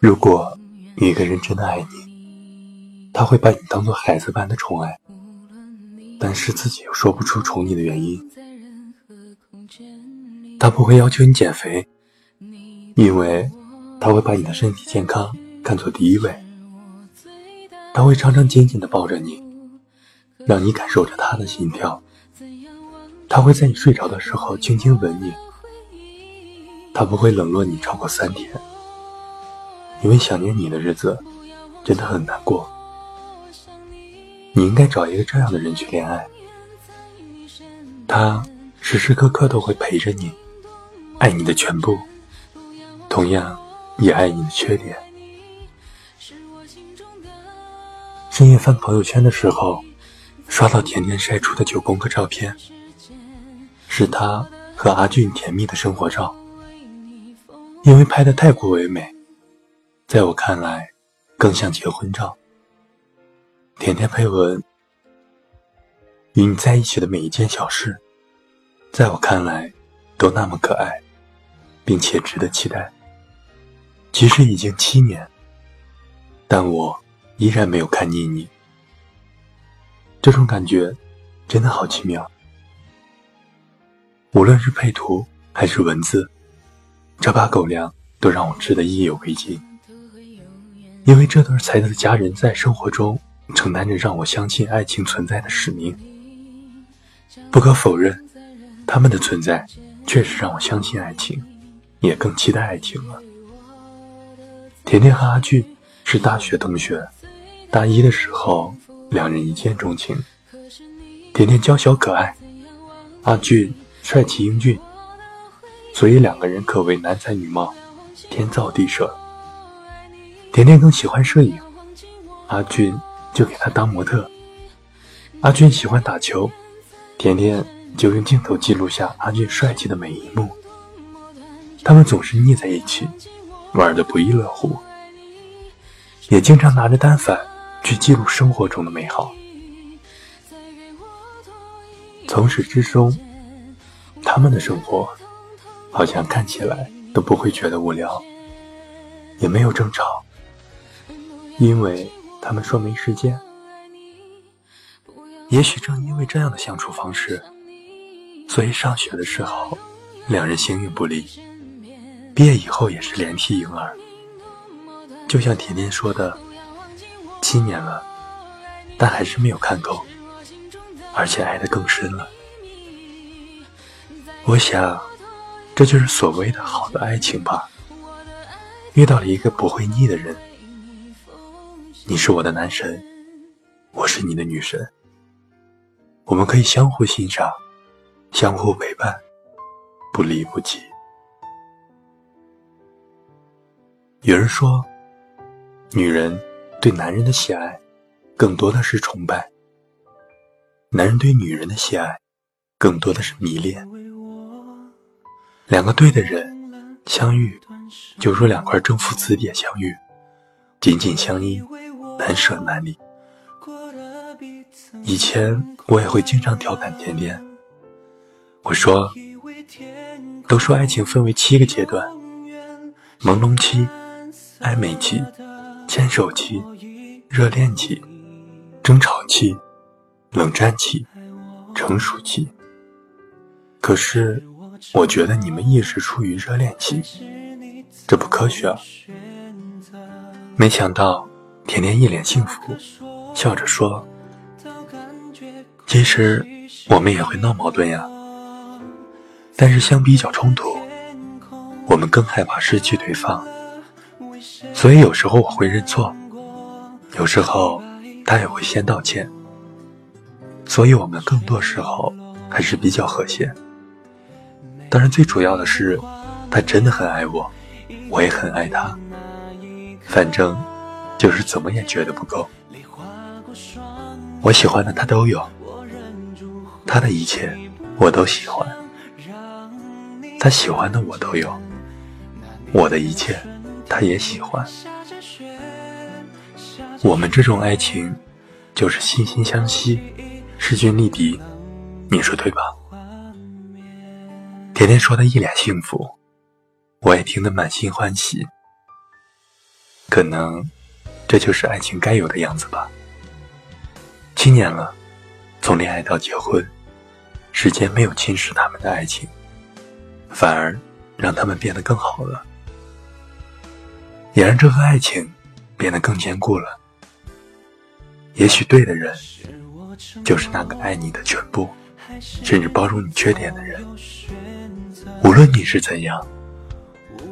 如果一个人真的爱你，他会把你当做孩子般的宠爱，但是自己又说不出宠你的原因。他不会要求你减肥，因为他会把你的身体健康看作第一位。他会常常紧紧地抱着你，让你感受着他的心跳。他会在你睡着的时候轻轻吻你。他不会冷落你超过三天。因为想念你的日子真的很难过，你应该找一个这样的人去恋爱。他时时刻刻都会陪着你，爱你的全部，同样也爱你的缺点。深夜翻朋友圈的时候，刷到甜甜晒出的九宫格照片，是他和阿俊甜蜜的生活照，因为拍的太过唯美。在我看来，更像结婚照。甜甜配文：与你在一起的每一件小事，在我看来，都那么可爱，并且值得期待。即使已经七年，但我依然没有看腻你。这种感觉真的好奇妙。无论是配图还是文字，这把狗粮都让我吃得意犹未尽。因为这对才子佳人在生活中承担着让我相信爱情存在的使命。不可否认，他们的存在确实让我相信爱情，也更期待爱情了。甜甜和阿俊是大学同学，大一的时候两人一见钟情。甜甜娇小可爱，阿俊帅气英俊，所以两个人可谓男才女貌，天造地设。甜甜更喜欢摄影，阿俊就给她当模特。阿俊喜欢打球，甜甜就用镜头记录下阿俊帅气的每一幕。他们总是腻在一起，玩得不亦乐乎，也经常拿着单反去记录生活中的美好。从始至终，他们的生活好像看起来都不会觉得无聊，也没有争吵。因为他们说没时间，也许正因为这样的相处方式，所以上学的时候两人形影不离，毕业以后也是连体婴儿。就像甜甜说的，七年了，但还是没有看够，而且爱得更深了。我想，这就是所谓的好的爱情吧。遇到了一个不会腻的人。你是我的男神，我是你的女神。我们可以相互欣赏，相互陪伴，不离不弃。有人说，女人对男人的喜爱，更多的是崇拜；男人对女人的喜爱，更多的是迷恋。两个对的人相遇，就如两块正负磁铁相遇，紧紧相依。难舍难离。以前我也会经常调侃甜甜，我说，都说爱情分为七个阶段：朦胧期、暧昧期、牵手期、热恋期、争吵期、冷战期、成熟期。可是我觉得你们一直处于热恋期，这不科学啊！没想到。甜甜一脸幸福，笑着说：“其实我们也会闹矛盾呀，但是相比较冲突，我们更害怕失去对方。所以有时候我会认错，有时候他也会先道歉。所以我们更多时候还是比较和谐。当然，最主要的是他真的很爱我，我也很爱他。反正。”就是怎么也觉得不够。我喜欢的他都有，他的一切我都喜欢，他喜欢的我都有，我的一切他也喜欢。我们这种爱情就是惺惺相惜，势均力敌，你说对吧？甜甜说的一脸幸福，我也听得满心欢喜。可能这就是爱情该有的样子吧。七年了，从恋爱到结婚，时间没有侵蚀他们的爱情，反而让他们变得更好了，也让这份爱情变得更坚固了。也许对的人，就是那个爱你的全部，甚至包容你缺点的人。无论你是怎样，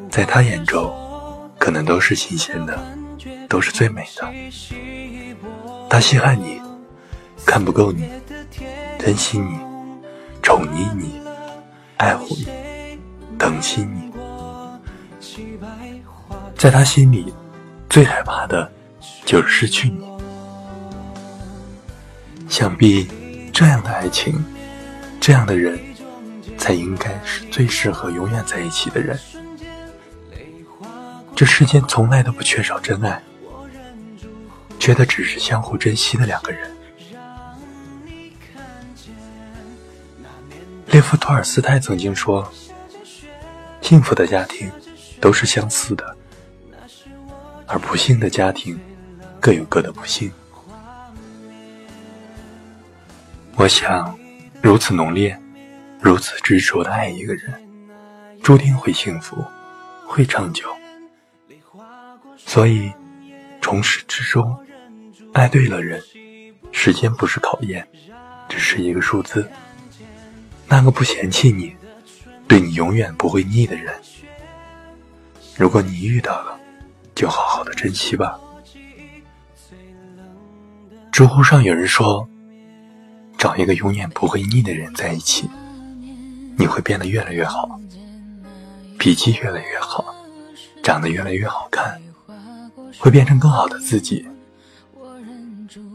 在他眼中，可能都是新鲜的，都是最美的。他稀罕你，看不够你，珍惜你，宠溺你，爱护你，疼惜你。在他心里，最害怕的就是失去你。想必这样的爱情，这样的人，才应该是最适合永远在一起的人。这世间从来都不缺少真爱，缺的只是相互珍惜的两个人。列夫·托尔斯泰曾经说：“幸福的家庭都是相似的，而不幸的家庭各有各的不幸。”我想，如此浓烈、如此执着的爱一个人，注定会幸福，会长久。所以，从始至终，爱对了人，时间不是考验，只是一个数字。那个不嫌弃你、对你永远不会腻的人，如果你遇到了，就好好的珍惜吧。知乎上有人说。找一个永远不会腻的人在一起，你会变得越来越好，脾气越来越好，长得越来越好看，会变成更好的自己。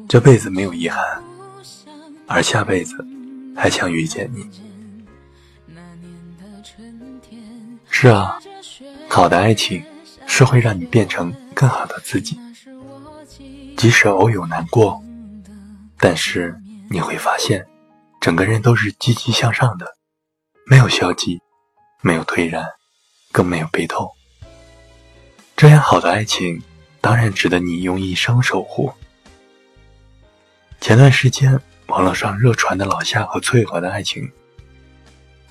这辈子没有遗憾，而下辈子还想遇见你。是啊，好的爱情是会让你变成更好的自己，即使偶有难过，但是。你会发现，整个人都是积极向上的，没有消极，没有颓然，更没有悲痛。这样好的爱情，当然值得你用一生守护。前段时间网络上热传的老夏和翠娥的爱情，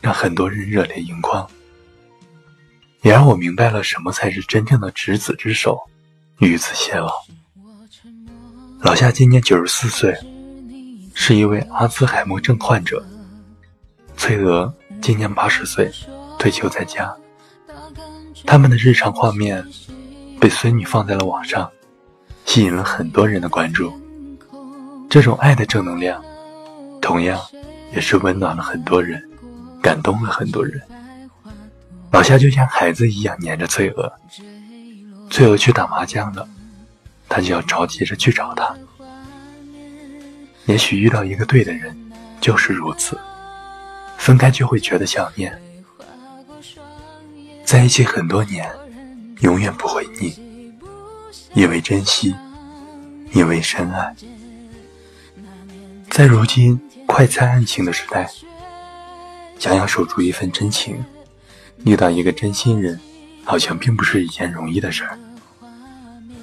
让很多人热泪盈眶，也让我明白了什么才是真正的执子之手，与子偕老。老夏今年九十四岁。是一位阿兹海默症患者，翠娥今年八十岁，退休在家。他们的日常画面被孙女放在了网上，吸引了很多人的关注。这种爱的正能量，同样也是温暖了很多人，感动了很多人。老夏就像孩子一样黏着翠娥，翠娥去打麻将了，他就要着急着去找她。也许遇到一个对的人，就是如此。分开就会觉得想念，在一起很多年，永远不会腻。因为珍惜，因为深爱。在如今快餐爱情的时代，想要守住一份真情，遇到一个真心人，好像并不是一件容易的事儿。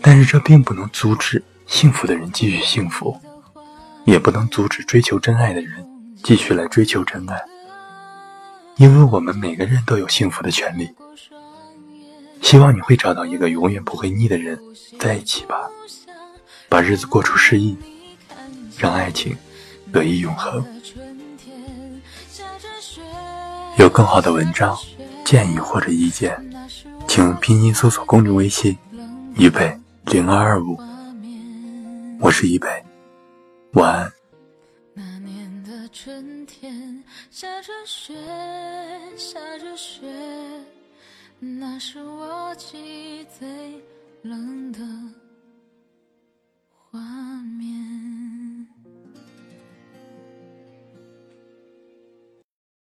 但是这并不能阻止幸福的人继续幸福。也不能阻止追求真爱的人继续来追求真爱，因为我们每个人都有幸福的权利。希望你会找到一个永远不会腻的人在一起吧，把日子过出诗意，让爱情得以永恒。有更好的文章、建议或者意见，请拼音搜索公众微信“一北零二二五”，我是一北。晚安那年的春天下着雪下着雪那是我记忆最冷的画面。